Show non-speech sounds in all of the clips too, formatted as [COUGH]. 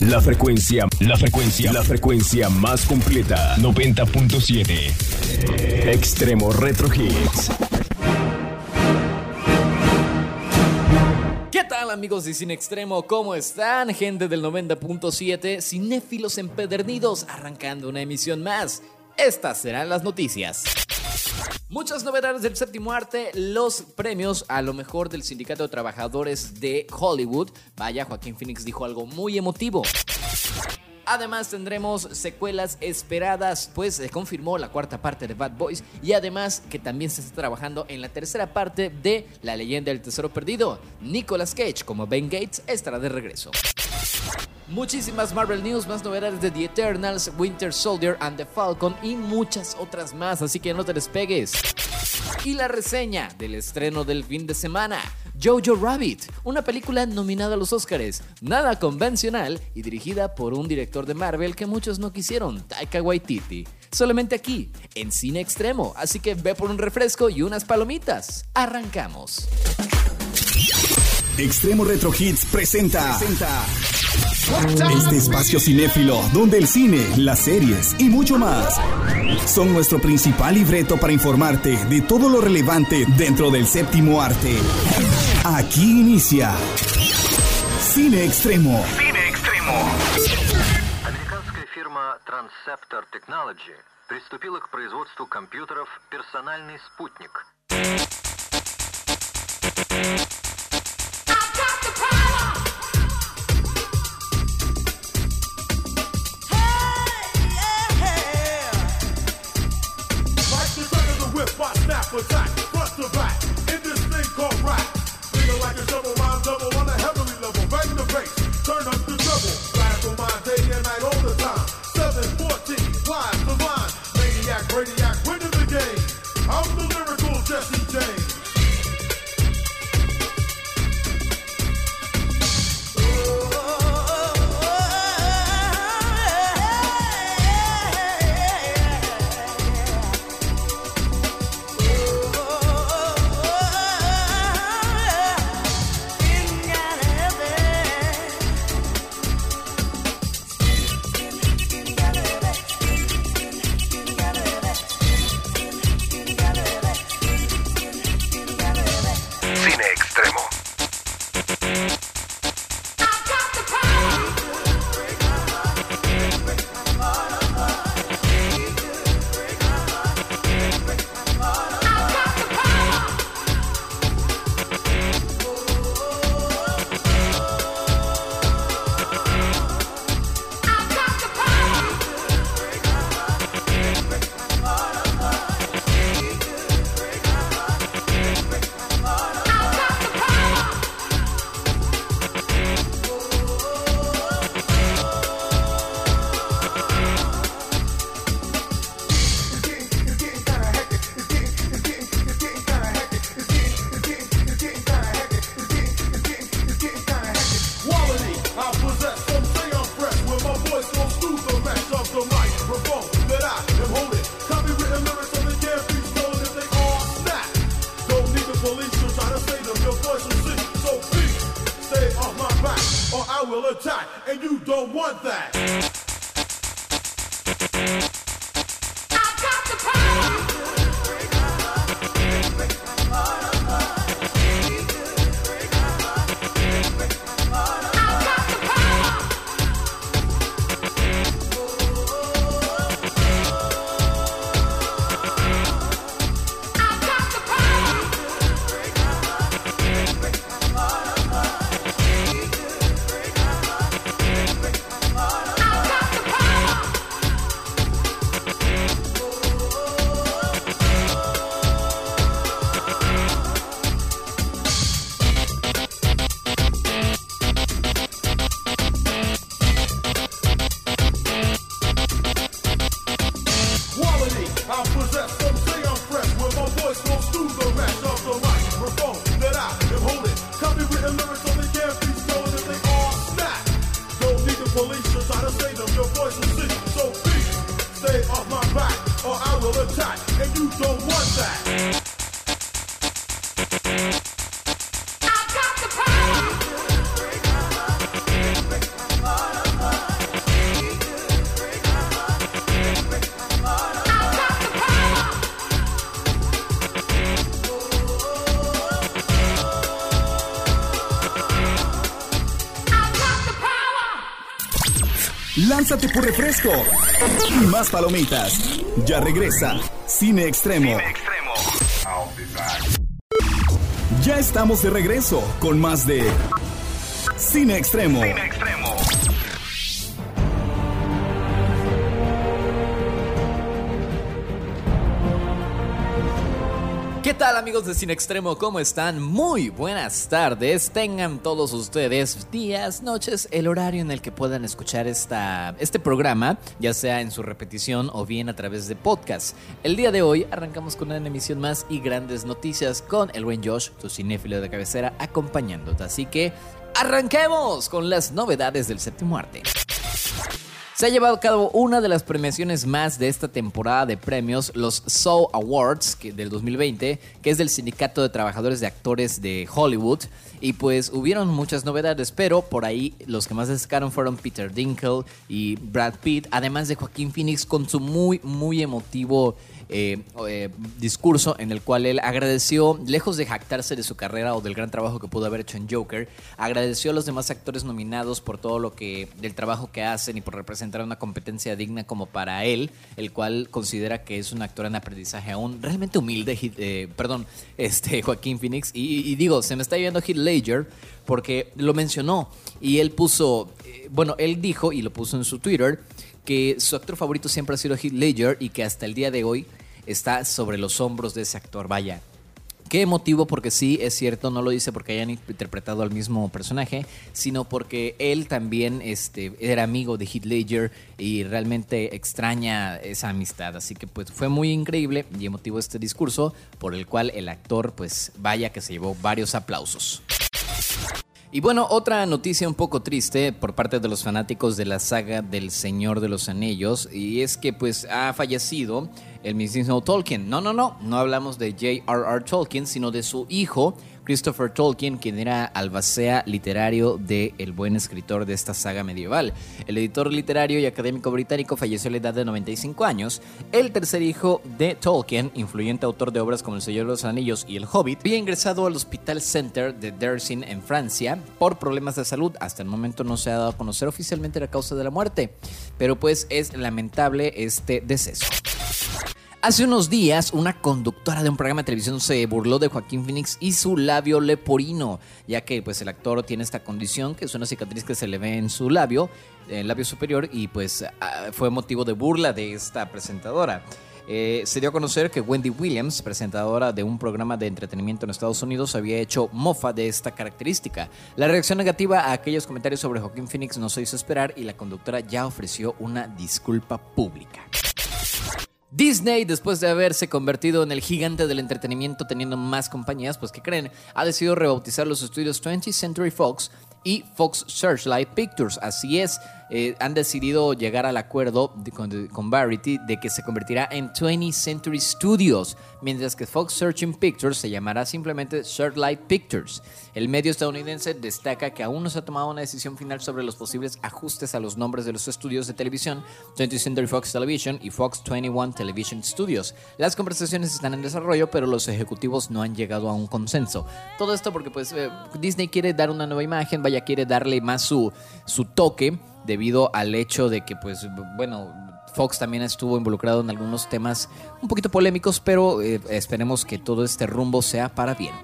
La frecuencia, la frecuencia, la frecuencia más completa. 90.7. Extremo Retro Hits. ¿Qué tal amigos de Cine Extremo? ¿Cómo están? Gente del 90.7, cinéfilos empedernidos, arrancando una emisión más. Estas serán las noticias. Muchas novedades del séptimo arte, los premios a lo mejor del Sindicato de Trabajadores de Hollywood. Vaya, Joaquín Phoenix dijo algo muy emotivo. Además tendremos secuelas esperadas, pues se confirmó la cuarta parte de Bad Boys y además que también se está trabajando en la tercera parte de La leyenda del tesoro perdido. Nicolas Cage como Ben Gates estará de regreso. Muchísimas Marvel News, más novedades de The Eternals, Winter Soldier and the Falcon y muchas otras más, así que no te despegues. Y la reseña del estreno del fin de semana. Jojo Rabbit, una película nominada a los Oscars, nada convencional y dirigida por un director de Marvel que muchos no quisieron, Taika Waititi. Solamente aquí, en Cine Extremo, así que ve por un refresco y unas palomitas. Arrancamos. Extremo Retro Hits presenta. Este espacio cinéfilo donde el cine, las series y mucho más son nuestro principal libreto para informarte de todo lo relevante dentro del séptimo arte. Aquí inicia Cine Extremo. Cine Extremo. Американская фирма Transceptor Technology приступила к производству компьютеров «Персональный спутник». I snap lánzate por refresco y más palomitas. Ya regresa Cine Extremo. Ya estamos de regreso con más de Cine Extremo. ¿Qué amigos de Cine Extremo? ¿Cómo están? Muy buenas tardes. Tengan todos ustedes días, noches, el horario en el que puedan escuchar esta, este programa, ya sea en su repetición o bien a través de podcast. El día de hoy arrancamos con una emisión más y grandes noticias con el buen Josh, tu cinéfilo de cabecera, acompañándote. Así que arranquemos con las novedades del séptimo arte. Se ha llevado a cabo una de las premiaciones más de esta temporada de premios, los Soul Awards del 2020, que es del Sindicato de Trabajadores de Actores de Hollywood. Y pues hubieron muchas novedades, pero por ahí los que más destacaron fueron Peter Dinkle y Brad Pitt, además de Joaquín Phoenix con su muy, muy emotivo eh, eh, discurso en el cual él agradeció, lejos de jactarse de su carrera o del gran trabajo que pudo haber hecho en Joker, agradeció a los demás actores nominados por todo lo que, del trabajo que hacen y por representar una competencia digna como para él, el cual considera que es un actor en aprendizaje aún realmente humilde, eh, perdón, [LAUGHS] este Joaquín Phoenix. Y, digo, se me está yendo Heath Ledger porque lo mencionó y él puso, bueno, él dijo y lo puso en su Twitter que su actor favorito siempre ha sido Heath Ledger y que hasta el día de hoy está sobre los hombros de ese actor. Vaya, Qué emotivo porque sí, es cierto, no lo dice porque hayan interpretado al mismo personaje, sino porque él también este, era amigo de Heath Ledger y realmente extraña esa amistad. Así que pues fue muy increíble y emotivo este discurso por el cual el actor pues vaya que se llevó varios aplausos. Y bueno, otra noticia un poco triste por parte de los fanáticos de la saga del Señor de los Anillos y es que pues ha fallecido el mismo Tolkien. No, no, no, no hablamos de J.R.R. Tolkien, sino de su hijo Christopher Tolkien, quien era albacea literario del el buen escritor de esta saga medieval. El editor literario y académico británico falleció a la edad de 95 años. El tercer hijo de Tolkien, influyente autor de obras como El Señor de los Anillos y El Hobbit, había ingresado al Hospital Center de Dersin en Francia por problemas de salud. Hasta el momento no se ha dado a conocer oficialmente la causa de la muerte, pero pues es lamentable este deceso. Hace unos días, una conductora de un programa de televisión se burló de Joaquín Phoenix y su labio leporino, ya que pues el actor tiene esta condición, que es una cicatriz que se le ve en su labio, el labio superior, y pues ah, fue motivo de burla de esta presentadora. Eh, se dio a conocer que Wendy Williams, presentadora de un programa de entretenimiento en Estados Unidos, había hecho mofa de esta característica. La reacción negativa a aquellos comentarios sobre Joaquín Phoenix no se hizo esperar y la conductora ya ofreció una disculpa pública. Disney, después de haberse convertido en el gigante del entretenimiento teniendo más compañías, pues que creen, ha decidido rebautizar los estudios 20th Century Fox y Fox Searchlight Pictures. Así es, eh, han decidido llegar al acuerdo con, con, de que se convertirá en 20th Century Studios, mientras que Fox Searching Pictures se llamará simplemente Searchlight Pictures. El medio estadounidense destaca que aún no se ha tomado una decisión final sobre los posibles ajustes a los nombres de los estudios de televisión 20th Century Fox Television y Fox 21 Television Studios. Las conversaciones están en desarrollo, pero los ejecutivos no han llegado a un consenso. Todo esto porque pues eh, Disney quiere dar una nueva imagen, vaya quiere darle más su, su toque debido al hecho de que, pues, bueno, Fox también estuvo involucrado en algunos temas un poquito polémicos, pero eh, esperemos que todo este rumbo sea para bien.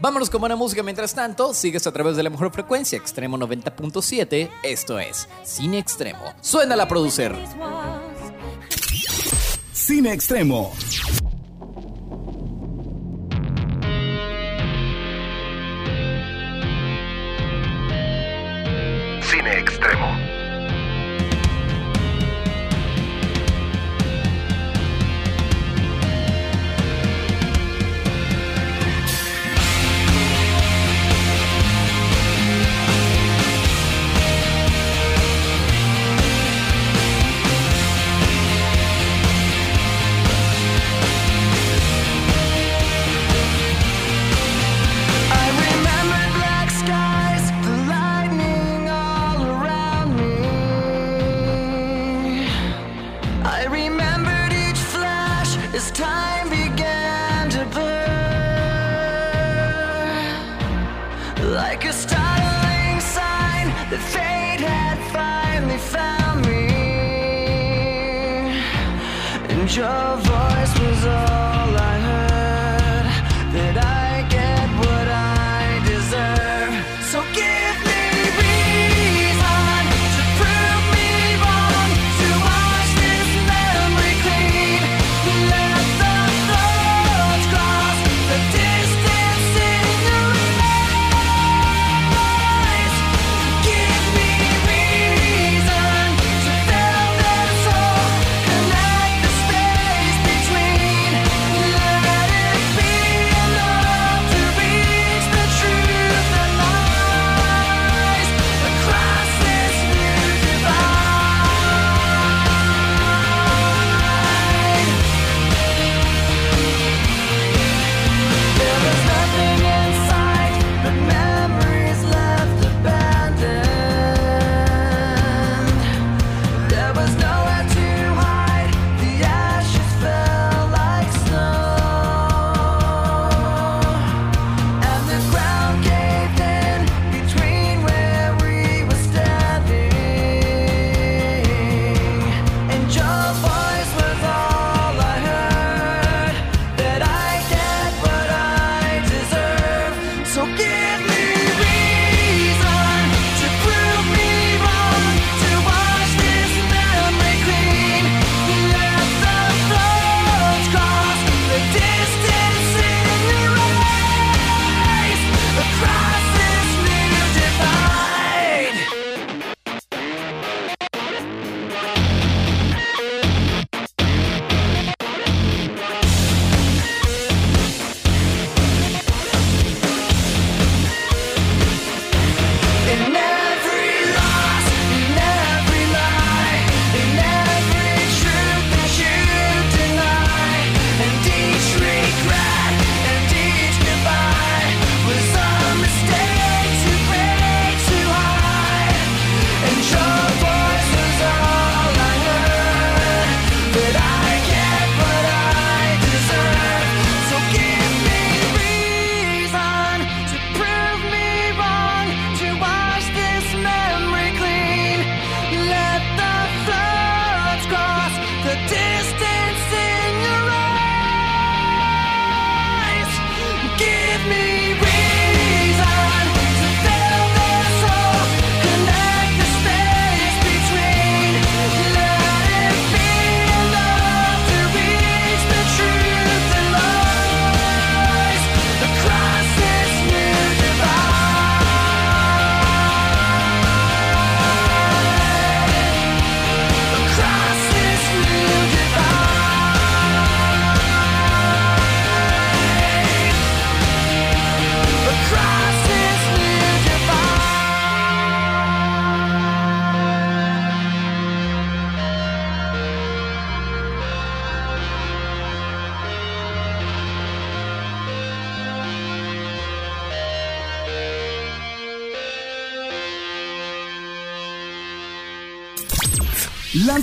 Vámonos con buena música mientras tanto, sigues a través de la mejor frecuencia, Extremo 90.7, esto es Cine Extremo. Suena la producer. Cine Extremo. Extremo. just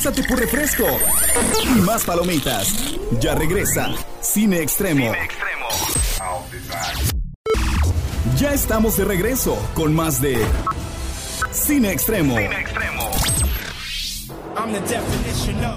Lánzate por refresco y más palomitas. Ya regresa Cine Extremo. Ya estamos de regreso con más de Cine Extremo.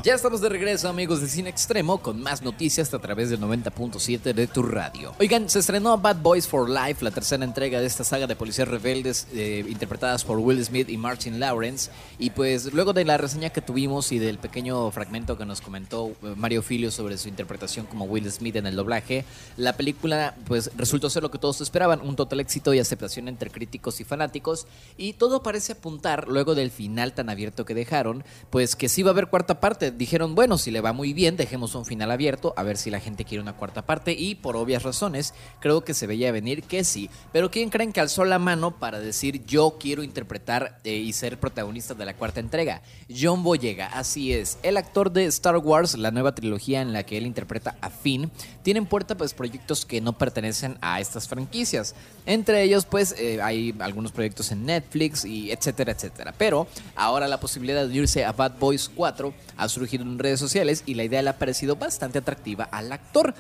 Ya estamos de regreso, amigos de Cine Extremo, con más noticias a través del 90.7 de tu radio. Oigan, se estrenó Bad Boys for Life, la tercera entrega de esta saga de policías rebeldes eh, interpretadas por Will Smith y Martin Lawrence. Y pues luego de la reseña que tuvimos y del pequeño fragmento que nos comentó eh, Mario Filio sobre su interpretación como Will Smith en el doblaje, la película pues resultó ser lo que todos esperaban, un total éxito y aceptación entre críticos y fanáticos. Y todo parece apuntar, luego del final tan abierto que dejaron, pues que sí va a haber cuarta parte. Dijeron, bueno, si le va muy bien, dejemos un final abierto, a ver si la gente quiere una cuarta parte. Y por obvias razones, creo que se veía venir que sí. Pero ¿quién creen que alzó la mano para decir yo quiero interpretar eh, y ser protagonista de la cuarta entrega? John Boyega, así es. El actor de Star Wars, la nueva trilogía en la que él interpreta a Finn, tiene en puerta pues proyectos que no pertenecen a estas franquicias. Entre ellos pues eh, hay algunos proyectos en Netflix y etcétera, etcétera. Pero ahora la posibilidad de irse a Bad Boys 4 ha surgido en redes sociales y la idea le ha parecido bastante atractiva al actor.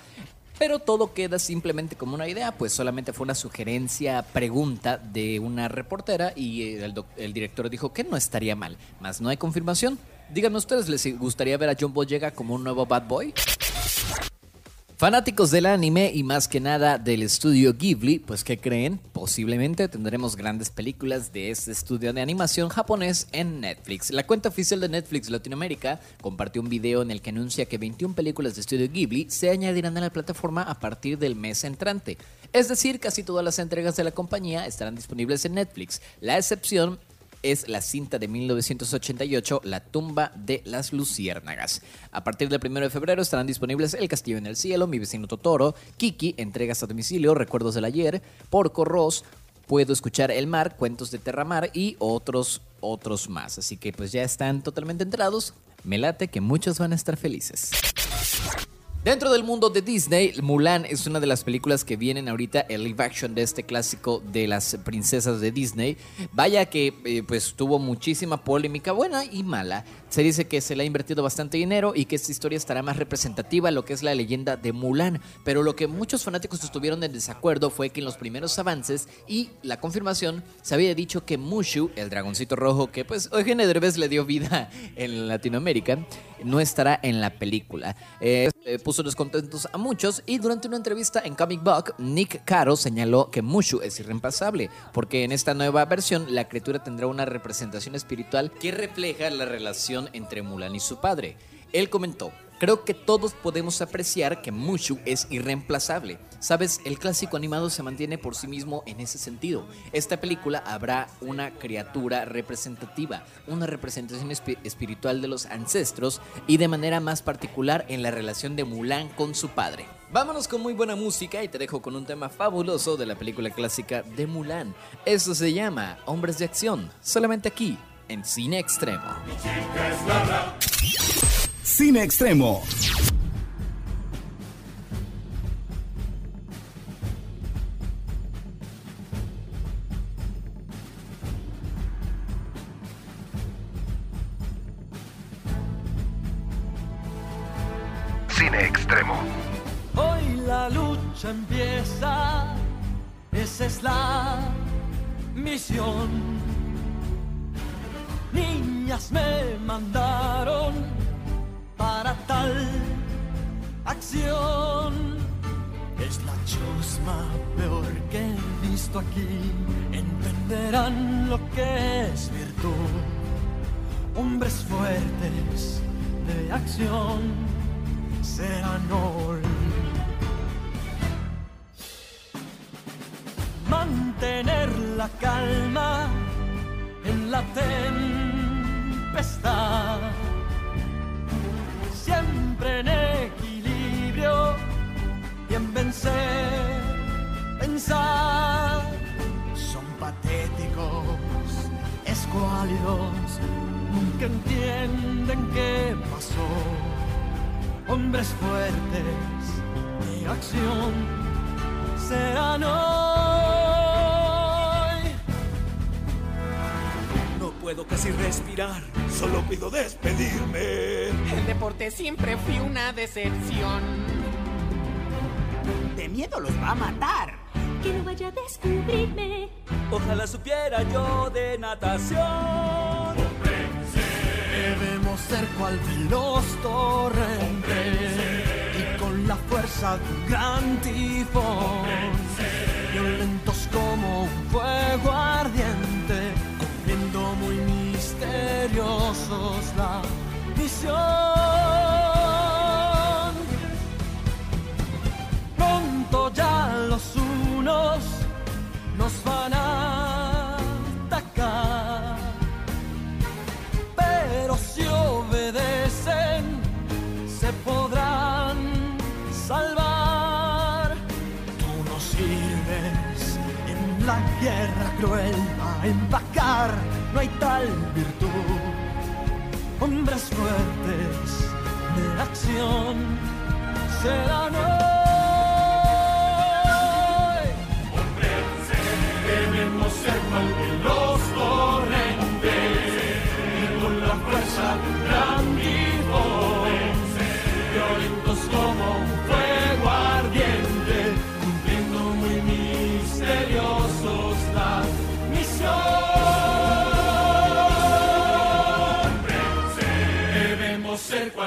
Pero todo queda simplemente como una idea, pues solamente fue una sugerencia, pregunta de una reportera y el, doc- el director dijo que no estaría mal, más no hay confirmación. Díganme ustedes, ¿les gustaría ver a John Boyega como un nuevo Bad Boy? Fanáticos del anime y más que nada del estudio Ghibli, pues ¿qué creen? Posiblemente tendremos grandes películas de este estudio de animación japonés en Netflix. La cuenta oficial de Netflix Latinoamérica compartió un video en el que anuncia que 21 películas de estudio Ghibli se añadirán a la plataforma a partir del mes entrante. Es decir, casi todas las entregas de la compañía estarán disponibles en Netflix. La excepción es la cinta de 1988, La tumba de las luciérnagas. A partir del 1 de febrero estarán disponibles El castillo en el cielo, Mi vecino Totoro, Kiki, Entregas a domicilio, Recuerdos del ayer, Porco Ross, Puedo escuchar El mar, Cuentos de Terramar y otros otros más. Así que pues ya están totalmente enterados. Me late que muchos van a estar felices. Dentro del mundo de Disney, Mulan es una de las películas que vienen ahorita el live action de este clásico de las princesas de Disney. Vaya que eh, pues tuvo muchísima polémica, buena y mala. Se dice que se le ha invertido bastante dinero y que esta historia estará más representativa a lo que es la leyenda de Mulan. Pero lo que muchos fanáticos estuvieron en desacuerdo fue que en los primeros avances y la confirmación se había dicho que Mushu, el dragoncito rojo que pues Eugenio Derbez le dio vida [LAUGHS] en Latinoamérica, no estará en la película. Eh, puso descontentos a muchos y durante una entrevista en Comic Book, Nick Caro señaló que Mushu es irreemplazable porque en esta nueva versión la criatura tendrá una representación espiritual que refleja la relación entre Mulan y su padre. Él comentó, Creo que todos podemos apreciar que Mushu es irreemplazable. Sabes, el clásico animado se mantiene por sí mismo en ese sentido. Esta película habrá una criatura representativa, una representación espi- espiritual de los ancestros y de manera más particular en la relación de Mulan con su padre. Vámonos con muy buena música y te dejo con un tema fabuloso de la película clásica de Mulan. Eso se llama Hombres de Acción, solamente aquí, en Cine Extremo. Cine Extremo. Aquí. Entenderán lo que es virtud. Hombres fuertes de acción serán hoy. Mantener la calma en la tempestad. Siempre en equilibrio y en vencer, pensar. Escuálidos, nunca entienden qué pasó hombres fuertes de acción serán hoy. No puedo casi respirar, solo pido despedirme. El deporte siempre fue una decepción. De miedo los va a matar. Que no vaya a descubrirme. Ojalá supiera yo de natación. Debemos ser cual veloz torrente y con la fuerza de un gran tifón, violentos como un fuego ardiente, cumpliendo muy misteriosos la misión. Van a atacar pero si obedecen se podrán salvar. Tú no sirves en la guerra cruel a empacar, no hay tal virtud. Hombres fuertes de acción serán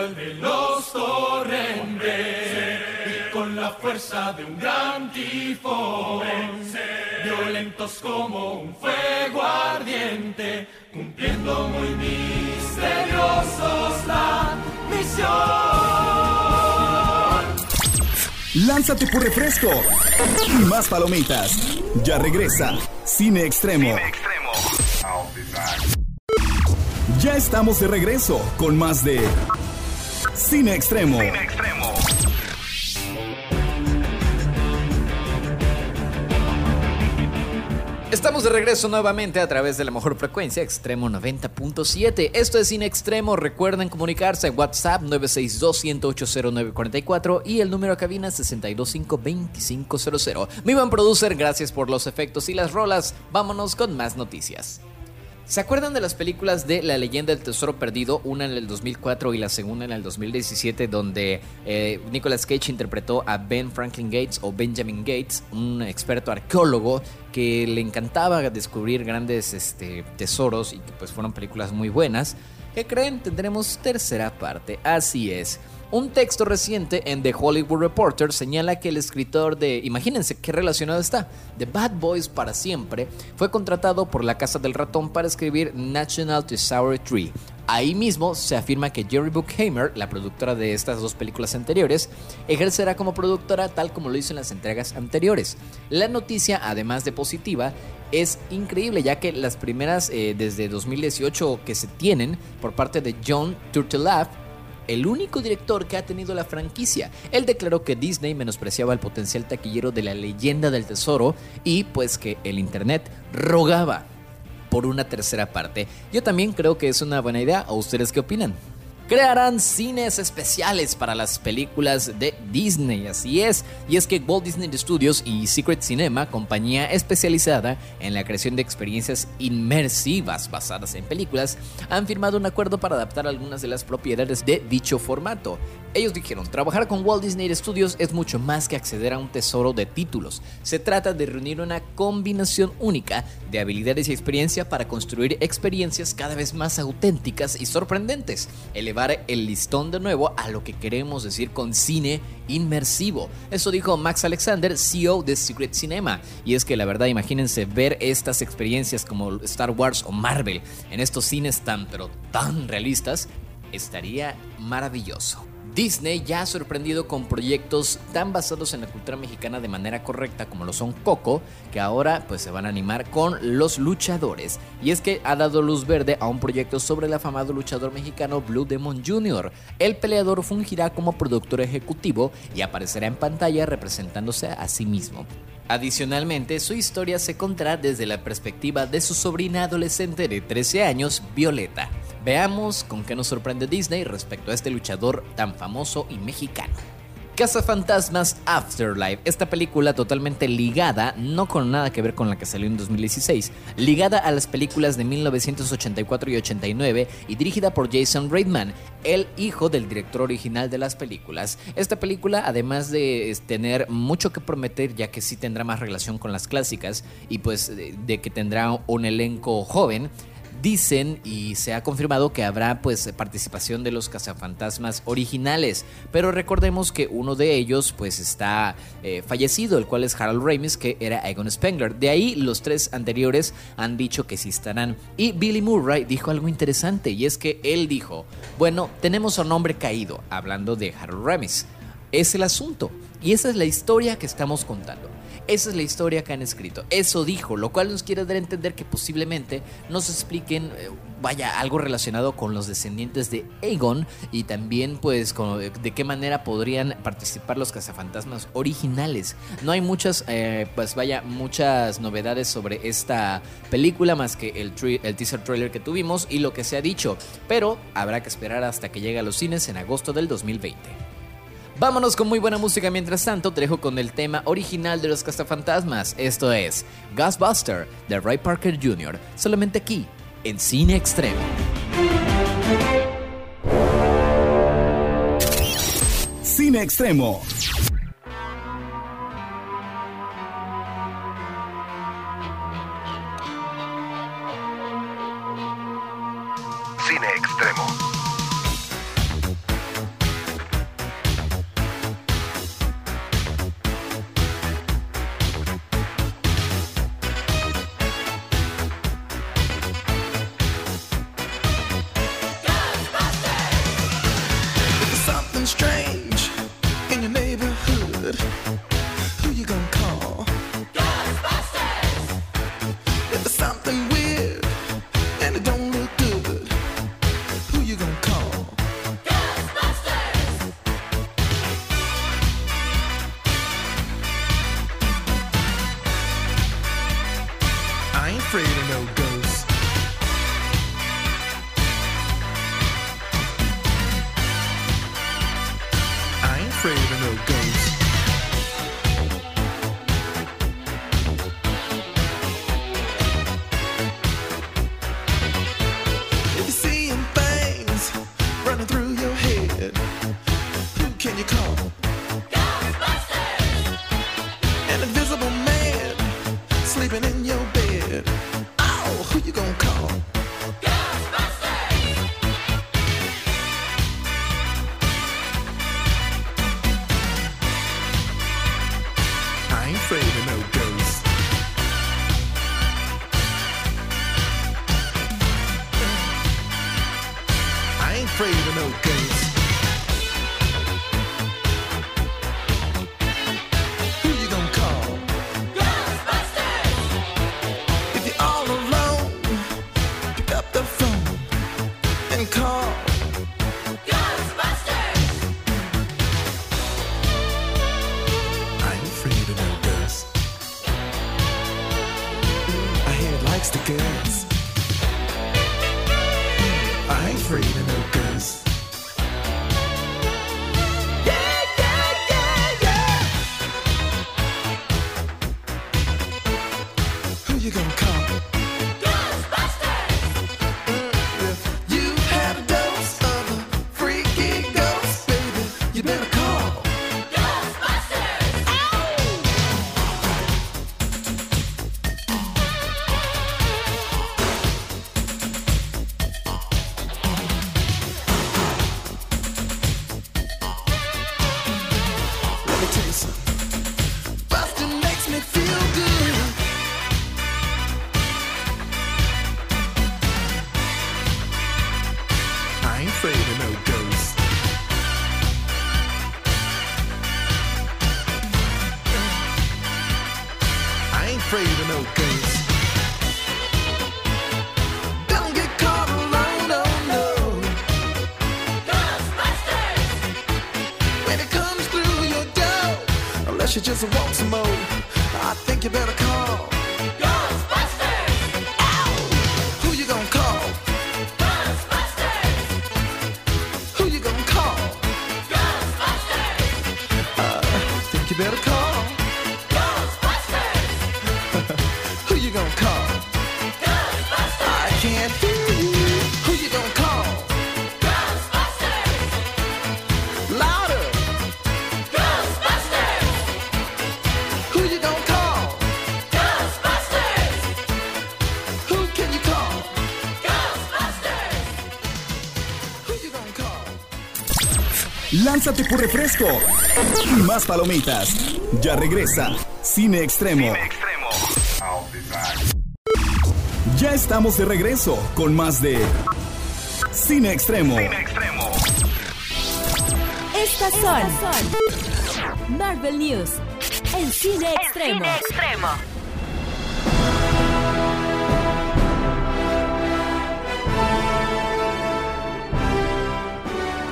de los torrentes y con la fuerza de un gran tifón, violentos como un fuego ardiente, cumpliendo muy misteriosos la misión. Lánzate por refresco y más palomitas. Ya regresa Cine Extremo. Ya estamos de regreso con más de Cine Extremo. Estamos de regreso nuevamente a través de la mejor frecuencia, Extremo 90.7. Esto es Cine Extremo. Recuerden comunicarse en WhatsApp 962-1080944 y el número a cabina 625-2500. Mi buen producer, gracias por los efectos y las rolas. Vámonos con más noticias. ¿Se acuerdan de las películas de La leyenda del tesoro perdido? Una en el 2004 y la segunda en el 2017, donde eh, Nicolas Cage interpretó a Ben Franklin Gates o Benjamin Gates, un experto arqueólogo que le encantaba descubrir grandes este, tesoros y que pues fueron películas muy buenas. ¿Qué creen? Tendremos tercera parte. Así es. Un texto reciente en The Hollywood Reporter señala que el escritor de, imagínense qué relacionado está, The Bad Boys para siempre, fue contratado por la Casa del Ratón para escribir National Thesaurus Tree. Ahí mismo se afirma que Jerry Bruckheimer, la productora de estas dos películas anteriores, ejercerá como productora tal como lo hizo en las entregas anteriores. La noticia, además de positiva, es increíble ya que las primeras eh, desde 2018 que se tienen por parte de John Turteltaub el único director que ha tenido la franquicia. Él declaró que Disney menospreciaba el potencial taquillero de la leyenda del tesoro y pues que el Internet rogaba por una tercera parte. Yo también creo que es una buena idea, ¿o ustedes qué opinan? Crearán cines especiales para las películas de Disney, así es, y es que Walt Disney Studios y Secret Cinema, compañía especializada en la creación de experiencias inmersivas basadas en películas, han firmado un acuerdo para adaptar algunas de las propiedades de dicho formato. Ellos dijeron, trabajar con Walt Disney Studios es mucho más que acceder a un tesoro de títulos. Se trata de reunir una combinación única de habilidades y experiencia para construir experiencias cada vez más auténticas y sorprendentes. Elevar el listón de nuevo a lo que queremos decir con cine inmersivo. Eso dijo Max Alexander, CEO de Secret Cinema. Y es que la verdad, imagínense ver estas experiencias como Star Wars o Marvel en estos cines tan pero tan realistas, estaría maravilloso. Disney ya ha sorprendido con proyectos tan basados en la cultura mexicana de manera correcta como lo son Coco, que ahora pues se van a animar con Los Luchadores. Y es que ha dado luz verde a un proyecto sobre el afamado luchador mexicano Blue Demon Jr. El peleador fungirá como productor ejecutivo y aparecerá en pantalla representándose a sí mismo. Adicionalmente, su historia se contará desde la perspectiva de su sobrina adolescente de 13 años, Violeta. Veamos con qué nos sorprende Disney respecto a este luchador tan famoso y mexicano. Fantasmas Afterlife, esta película totalmente ligada, no con nada que ver con la que salió en 2016, ligada a las películas de 1984 y 89 y dirigida por Jason Reitman, el hijo del director original de las películas. Esta película, además de tener mucho que prometer, ya que sí tendrá más relación con las clásicas y pues de que tendrá un elenco joven, dicen y se ha confirmado que habrá pues participación de los cazafantasmas originales, pero recordemos que uno de ellos pues está eh, fallecido, el cual es Harold Ramis, que era Egon Spengler. De ahí los tres anteriores han dicho que sí estarán. Y Billy Murray dijo algo interesante y es que él dijo, bueno, tenemos un hombre caído, hablando de Harold Ramis. Es el asunto y esa es la historia que estamos contando. Esa es la historia que han escrito. Eso dijo, lo cual nos quiere dar a entender que posiblemente nos expliquen, eh, vaya, algo relacionado con los descendientes de Aegon y también pues eh, de qué manera podrían participar los cazafantasmas originales. No hay muchas, eh, pues vaya, muchas novedades sobre esta película más que el, el teaser trailer que tuvimos y lo que se ha dicho, pero habrá que esperar hasta que llegue a los cines en agosto del 2020. Vámonos con muy buena música mientras tanto, te dejo con el tema original de los cazafantasmas. Esto es Ghostbuster de Ray Parker Jr., solamente aquí, en Cine Extremo. Cine Extremo. Cine Extremo. You just want some more, I think you better call. Lánzate por refresco y más palomitas. Ya regresa Cine Extremo. Ya estamos de regreso con más de Cine Extremo. Estas son Marvel News en Cine Extremo. Y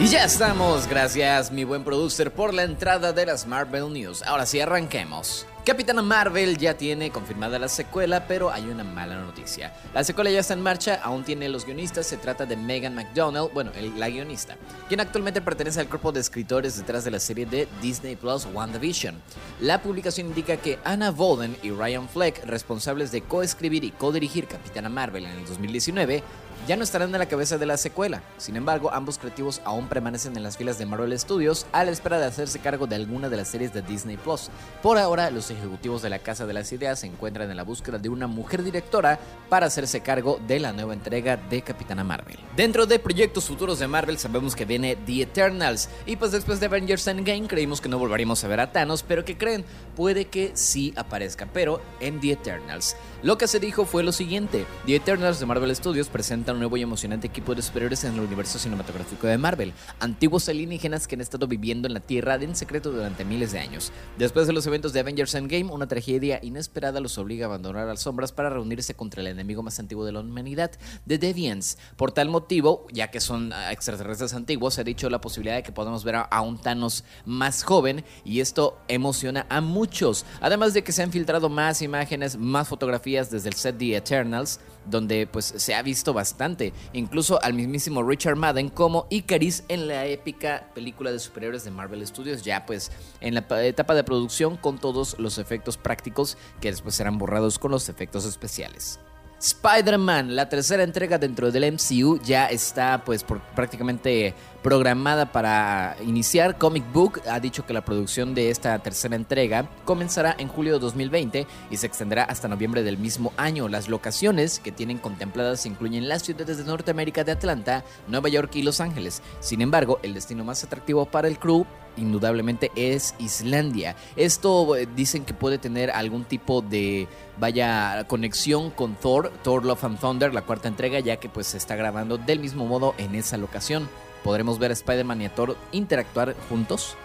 ya estamos, gracias mi buen producer por la entrada de las Marvel News. Ahora sí, arranquemos. Capitana Marvel ya tiene confirmada la secuela, pero hay una mala noticia. La secuela ya está en marcha, aún tiene los guionistas, se trata de Megan McDonnell, bueno, el- la guionista, quien actualmente pertenece al cuerpo de escritores detrás de la serie de Disney Plus WandaVision. La publicación indica que Anna Bolden y Ryan Fleck, responsables de coescribir y codirigir Capitana Marvel en el 2019, ya no estarán a la cabeza de la secuela. Sin embargo, ambos creativos aún permanecen en las filas de Marvel Studios a la espera de hacerse cargo de alguna de las series de Disney Plus. Por ahora, los ejecutivos de la Casa de las Ideas se encuentran en la búsqueda de una mujer directora para hacerse cargo de la nueva entrega de Capitana Marvel. Dentro de proyectos futuros de Marvel sabemos que viene The Eternals y pues después de Avengers Endgame creímos que no volveríamos a ver a Thanos, pero que creen, puede que sí aparezca, pero en The Eternals. Lo que se dijo fue lo siguiente, The Eternals de Marvel Studios presenta un nuevo y emocionante equipo de superhéroes en el universo cinematográfico de Marvel, antiguos alienígenas que han estado viviendo en la Tierra en secreto durante miles de años. Después de los eventos de Avengers Endgame, una tragedia inesperada los obliga a abandonar las sombras para reunirse contra el enemigo más antiguo de la humanidad, The Deviants. Por tal motivo, ya que son ah, extraterrestres antiguos, se ha dicho la posibilidad de que podamos ver a, a un Thanos más joven y esto emociona a muchos. Además de que se han filtrado más imágenes, más fotografías desde el set The Eternals, donde pues se ha visto bastante, incluso al mismísimo Richard Madden como Icaris en la épica película de superhéroes de Marvel Studios, ya pues en la pa- etapa de producción con todos los efectos prácticos que después serán borrados con los efectos especiales. Spider-Man, la tercera entrega dentro del MCU, ya está pues por prácticamente programada para iniciar. Comic Book ha dicho que la producción de esta tercera entrega comenzará en julio de 2020 y se extenderá hasta noviembre del mismo año. Las locaciones que tienen contempladas incluyen las ciudades de Norteamérica de Atlanta, Nueva York y Los Ángeles. Sin embargo, el destino más atractivo para el crew indudablemente es Islandia. Esto eh, dicen que puede tener algún tipo de vaya conexión con Thor, Thor Love and Thunder, la cuarta entrega, ya que pues se está grabando del mismo modo en esa locación. Podremos ver a Spider-Man y a Thor interactuar juntos.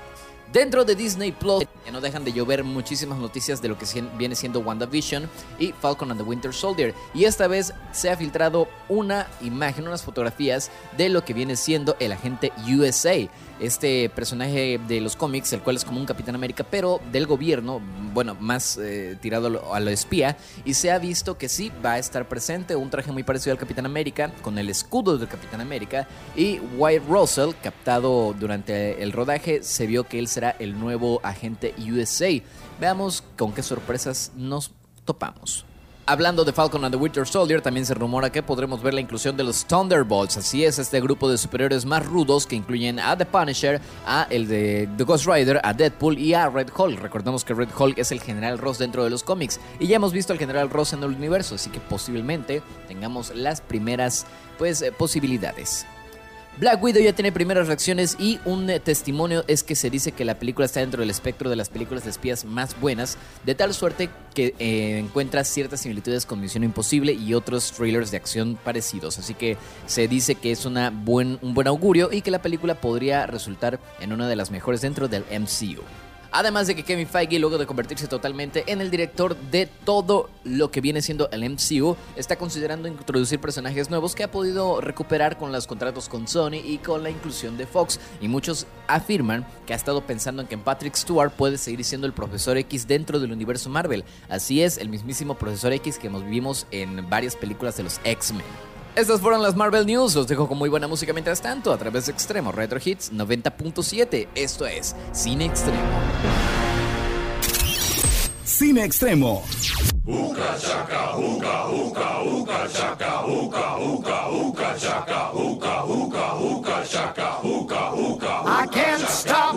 Dentro de Disney Plus ya no dejan de llover muchísimas noticias de lo que viene siendo WandaVision y Falcon and the Winter Soldier. Y esta vez se ha filtrado una imagen, unas fotografías de lo que viene siendo el agente USA este personaje de los cómics, el cual es como un Capitán América, pero del gobierno, bueno, más eh, tirado a lo espía, y se ha visto que sí va a estar presente un traje muy parecido al Capitán América, con el escudo del Capitán América, y Wyatt Russell, captado durante el rodaje, se vio que él será el nuevo agente USA. Veamos con qué sorpresas nos topamos. Hablando de Falcon and the Winter Soldier, también se rumora que podremos ver la inclusión de los Thunderbolts. Así es, este grupo de superiores más rudos que incluyen a The Punisher, a el de The Ghost Rider, a Deadpool y a Red Hulk. Recordemos que Red Hulk es el General Ross dentro de los cómics y ya hemos visto al General Ross en el universo, así que posiblemente tengamos las primeras pues eh, posibilidades. Black Widow ya tiene primeras reacciones y un eh, testimonio es que se dice que la película está dentro del espectro de las películas de espías más buenas, de tal suerte que eh, encuentra ciertas similitudes con Misión Imposible y otros thrillers de acción parecidos. Así que se dice que es una buen, un buen augurio y que la película podría resultar en una de las mejores dentro del MCU. Además de que Kevin Feige, luego de convertirse totalmente en el director de todo lo que viene siendo el MCU, está considerando introducir personajes nuevos que ha podido recuperar con los contratos con Sony y con la inclusión de Fox. Y muchos afirman que ha estado pensando en que Patrick Stewart puede seguir siendo el Profesor X dentro del universo Marvel. Así es, el mismísimo Profesor X que hemos vimos en varias películas de los X-Men. Estas fueron las Marvel News. Los dejo con muy buena música mientras tanto a través de Extremo Retro Hits 90.7. Esto es Cine Extremo. Cine Extremo. Uka chaka, uka, uka, uka chaka, uka, uka, uka chaka, uka, uka, uka chaka, uka, uka. I can't stop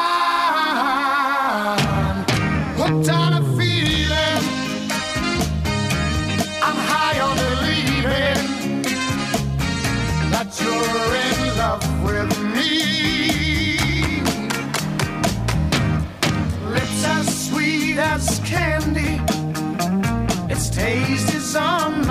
some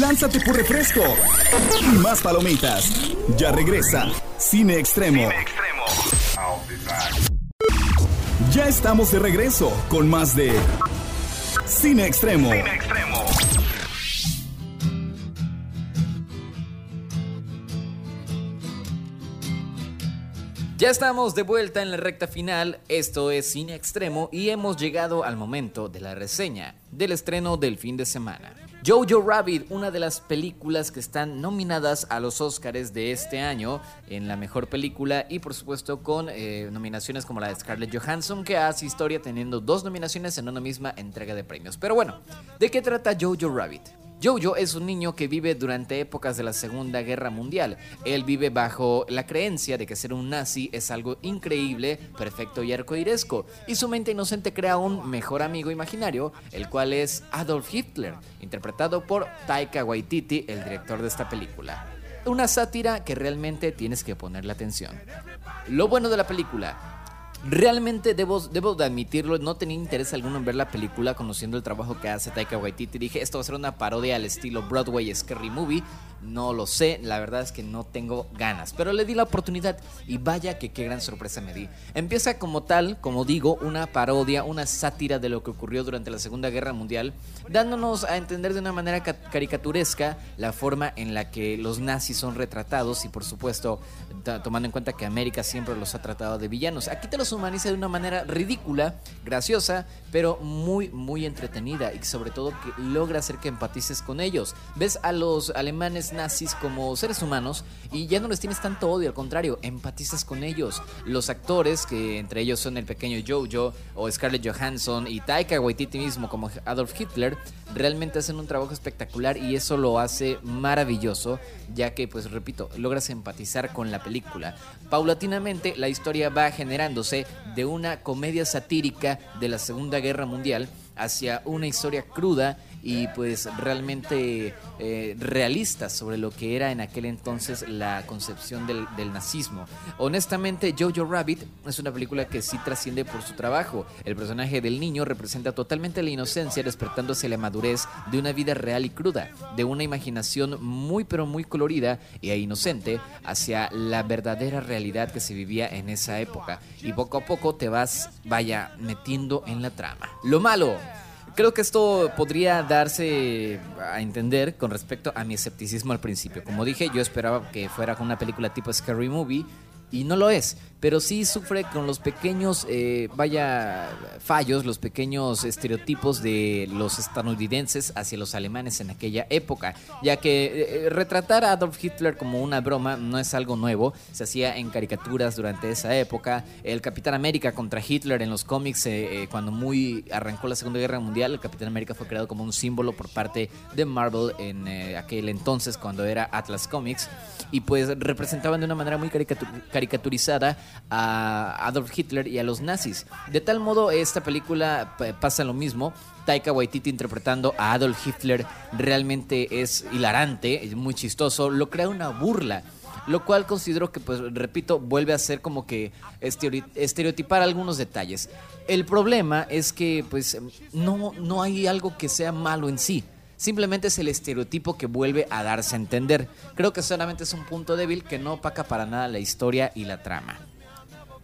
lánzate por refresco y más palomitas. Ya regresa Cine Extremo. Ya estamos de regreso con más de Cine Extremo. Ya estamos de vuelta en la recta final, esto es Cine Extremo y hemos llegado al momento de la reseña del estreno del fin de semana. Jojo Rabbit, una de las películas que están nominadas a los Oscars de este año en la mejor película y por supuesto con eh, nominaciones como la de Scarlett Johansson que hace historia teniendo dos nominaciones en una misma entrega de premios. Pero bueno, ¿de qué trata Jojo Rabbit? Jojo es un niño que vive durante épocas de la Segunda Guerra Mundial. Él vive bajo la creencia de que ser un nazi es algo increíble, perfecto y arcoiresco, y su mente inocente crea un mejor amigo imaginario, el cual es Adolf Hitler, interpretado por Taika Waititi, el director de esta película. Una sátira que realmente tienes que ponerle atención. Lo bueno de la película, Realmente debo, de admitirlo, no tenía interés alguno en ver la película conociendo el trabajo que hace Taika Waititi. Dije, esto va a ser una parodia al estilo Broadway Scary Movie. No lo sé, la verdad es que no tengo ganas. Pero le di la oportunidad y vaya que qué gran sorpresa me di. Empieza como tal, como digo, una parodia, una sátira de lo que ocurrió durante la Segunda Guerra Mundial, dándonos a entender de una manera ca- caricaturesca la forma en la que los nazis son retratados y por supuesto tomando en cuenta que América siempre los ha tratado de villanos. Aquí te los humaniza de una manera ridícula, graciosa, pero muy, muy entretenida y sobre todo que logra hacer que empatices con ellos. Ves a los alemanes nazis como seres humanos y ya no les tienes tanto odio, al contrario, empatizas con ellos. Los actores, que entre ellos son el pequeño Jojo o Scarlett Johansson y Taika Waititi mismo como Adolf Hitler, realmente hacen un trabajo espectacular y eso lo hace maravilloso, ya que, pues repito, logras empatizar con la película. Paulatinamente, la historia va generándose de una comedia satírica de la Segunda Guerra Mundial hacia una historia cruda y pues realmente eh, realista sobre lo que era en aquel entonces la concepción del, del nazismo. Honestamente, Jojo Rabbit es una película que sí trasciende por su trabajo. El personaje del niño representa totalmente la inocencia, despertándose la madurez de una vida real y cruda, de una imaginación muy pero muy colorida e inocente hacia la verdadera realidad que se vivía en esa época. Y poco a poco te vas, vaya, metiendo en la trama. Lo malo. Creo que esto podría darse a entender con respecto a mi escepticismo al principio. Como dije, yo esperaba que fuera una película tipo Scary Movie y no lo es, pero sí sufre con los pequeños, eh, vaya, fallos, los pequeños estereotipos de los estadounidenses hacia los alemanes en aquella época, ya que eh, retratar a Adolf Hitler como una broma no es algo nuevo, se hacía en caricaturas durante esa época, el Capitán América contra Hitler en los cómics, eh, eh, cuando muy arrancó la Segunda Guerra Mundial, el Capitán América fue creado como un símbolo por parte de Marvel en eh, aquel entonces cuando era Atlas Comics. Y pues representaban de una manera muy caricatu- caricaturizada a Adolf Hitler y a los nazis. De tal modo, esta película p- pasa lo mismo. Taika Waititi interpretando a Adolf Hitler realmente es hilarante, es muy chistoso, lo crea una burla. Lo cual considero que, pues, repito, vuelve a ser como que estereoti- estereotipar algunos detalles. El problema es que, pues, no, no hay algo que sea malo en sí. Simplemente es el estereotipo que vuelve a darse a entender. Creo que solamente es un punto débil que no opaca para nada la historia y la trama.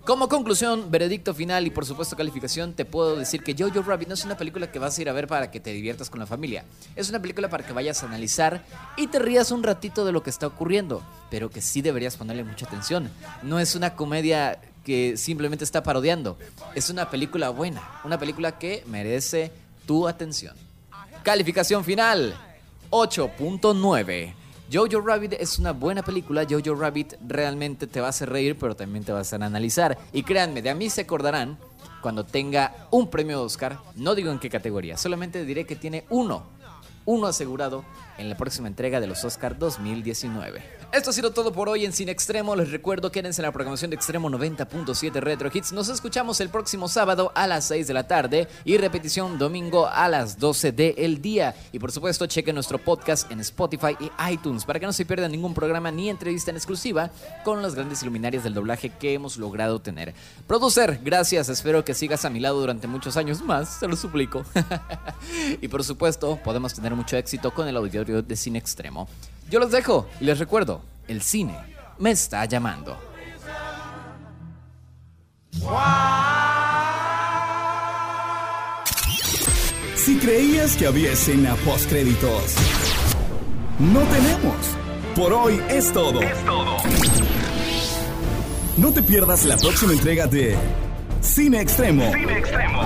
Como conclusión, veredicto final y por supuesto calificación, te puedo decir que Jojo Rabbit no es una película que vas a ir a ver para que te diviertas con la familia. Es una película para que vayas a analizar y te rías un ratito de lo que está ocurriendo, pero que sí deberías ponerle mucha atención. No es una comedia que simplemente está parodiando. Es una película buena, una película que merece tu atención. Calificación final, 8.9. Jojo Rabbit es una buena película. Jojo Rabbit realmente te va a hacer reír, pero también te va a hacer analizar. Y créanme, de a mí se acordarán cuando tenga un premio Oscar. No digo en qué categoría, solamente diré que tiene uno. Uno asegurado en la próxima entrega de los Oscar 2019. Esto ha sido todo por hoy en Cine Extremo. Les recuerdo, quédense en la programación de Extremo 90.7 Retro Hits. Nos escuchamos el próximo sábado a las 6 de la tarde y repetición domingo a las 12 del día. Y por supuesto, chequen nuestro podcast en Spotify y iTunes para que no se pierdan ningún programa ni entrevista en exclusiva con las grandes iluminarias del doblaje que hemos logrado tener. Producer, gracias. Espero que sigas a mi lado durante muchos años más. Se lo suplico. [LAUGHS] y por supuesto, podemos tener mucho éxito con el auditorio de Cine Extremo. Yo los dejo y les recuerdo, el cine me está llamando. Si creías que había escena post créditos, no tenemos. Por hoy es todo. Es todo. No te pierdas la próxima entrega de Cine Extremo. Cine Extremo.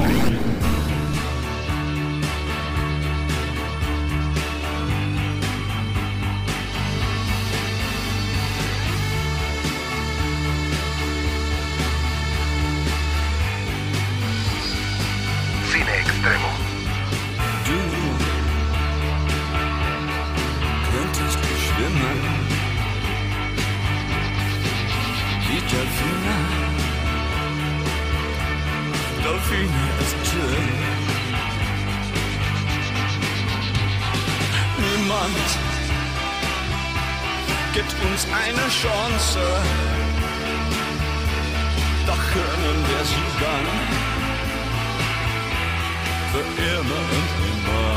Für immer und immer.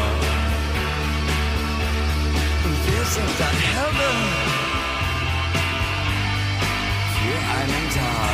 Und wir sind dann Helden für einen Tag.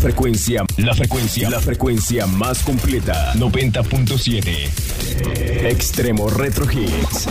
Frecuencia, la frecuencia, la frecuencia más completa. 90.7. Extremo Retro Hits.